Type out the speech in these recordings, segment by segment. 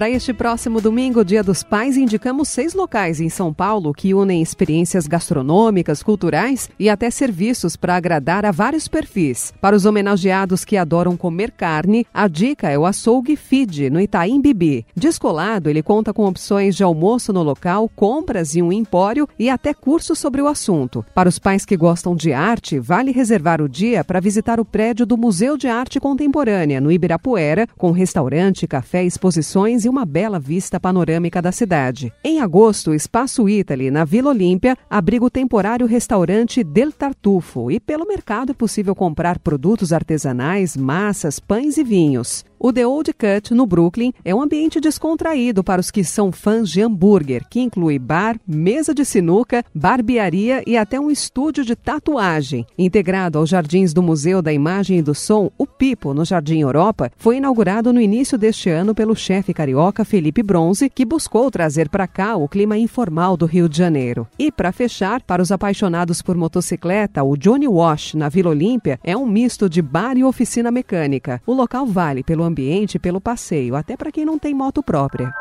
Para este próximo domingo, Dia dos Pais, indicamos seis locais em São Paulo que unem experiências gastronômicas, culturais e até serviços para agradar a vários perfis. Para os homenageados que adoram comer carne, a dica é o açougue Feed, no Itaim Bibi. Descolado, ele conta com opções de almoço no local, compras e um empório e até cursos sobre o assunto. Para os pais que gostam de arte, vale reservar o dia para visitar o prédio do Museu de Arte Contemporânea, no Ibirapuera, com restaurante, café, exposições e uma bela vista panorâmica da cidade. Em agosto, o Espaço Italy, na Vila Olímpia, abriga o temporário restaurante Del Tartufo e pelo mercado é possível comprar produtos artesanais, massas, pães e vinhos. O The Old Cut, no Brooklyn, é um ambiente descontraído para os que são fãs de hambúrguer, que inclui bar, mesa de sinuca, barbearia e até um estúdio de tatuagem. Integrado aos jardins do Museu da Imagem e do Som, o Pipo, no Jardim Europa, foi inaugurado no início deste ano pelo chefe carioca Felipe Bronze, que buscou trazer para cá o clima informal do Rio de Janeiro. E, para fechar, para os apaixonados por motocicleta, o Johnny Wash, na Vila Olímpia, é um misto de bar e oficina mecânica. O local vale pelo ambiente pelo passeio, até para quem não tem moto própria.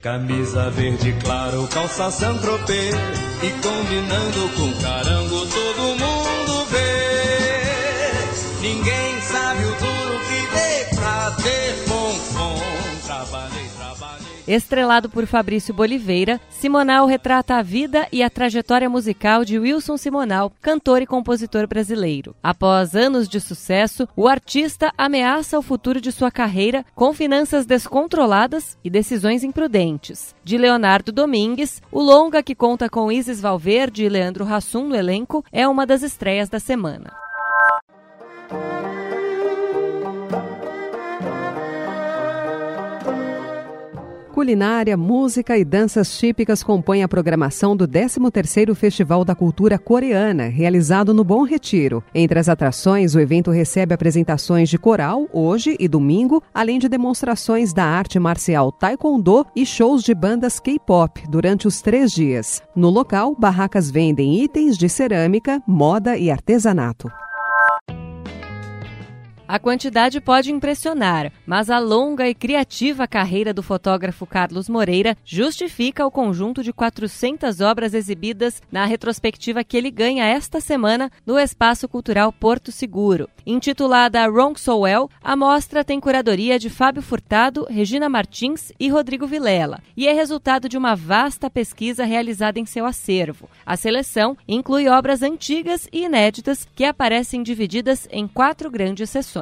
Camisa verde claro, calça E combinando com carango Estrelado por Fabrício Boliveira, Simonal retrata a vida e a trajetória musical de Wilson Simonal, cantor e compositor brasileiro. Após anos de sucesso, o artista ameaça o futuro de sua carreira com finanças descontroladas e decisões imprudentes. De Leonardo Domingues, o longa que conta com Isis Valverde e Leandro Hassum no elenco é uma das estreias da semana. Culinária, música e danças típicas compõem a programação do 13º Festival da Cultura Coreana, realizado no Bom Retiro. Entre as atrações, o evento recebe apresentações de coral, hoje e domingo, além de demonstrações da arte marcial taekwondo e shows de bandas K-pop durante os três dias. No local, barracas vendem itens de cerâmica, moda e artesanato. A quantidade pode impressionar, mas a longa e criativa carreira do fotógrafo Carlos Moreira justifica o conjunto de 400 obras exibidas na retrospectiva que ele ganha esta semana no Espaço Cultural Porto Seguro. Intitulada Wrong So Well, a mostra tem curadoria de Fábio Furtado, Regina Martins e Rodrigo Vilela, e é resultado de uma vasta pesquisa realizada em seu acervo. A seleção inclui obras antigas e inéditas que aparecem divididas em quatro grandes sessões.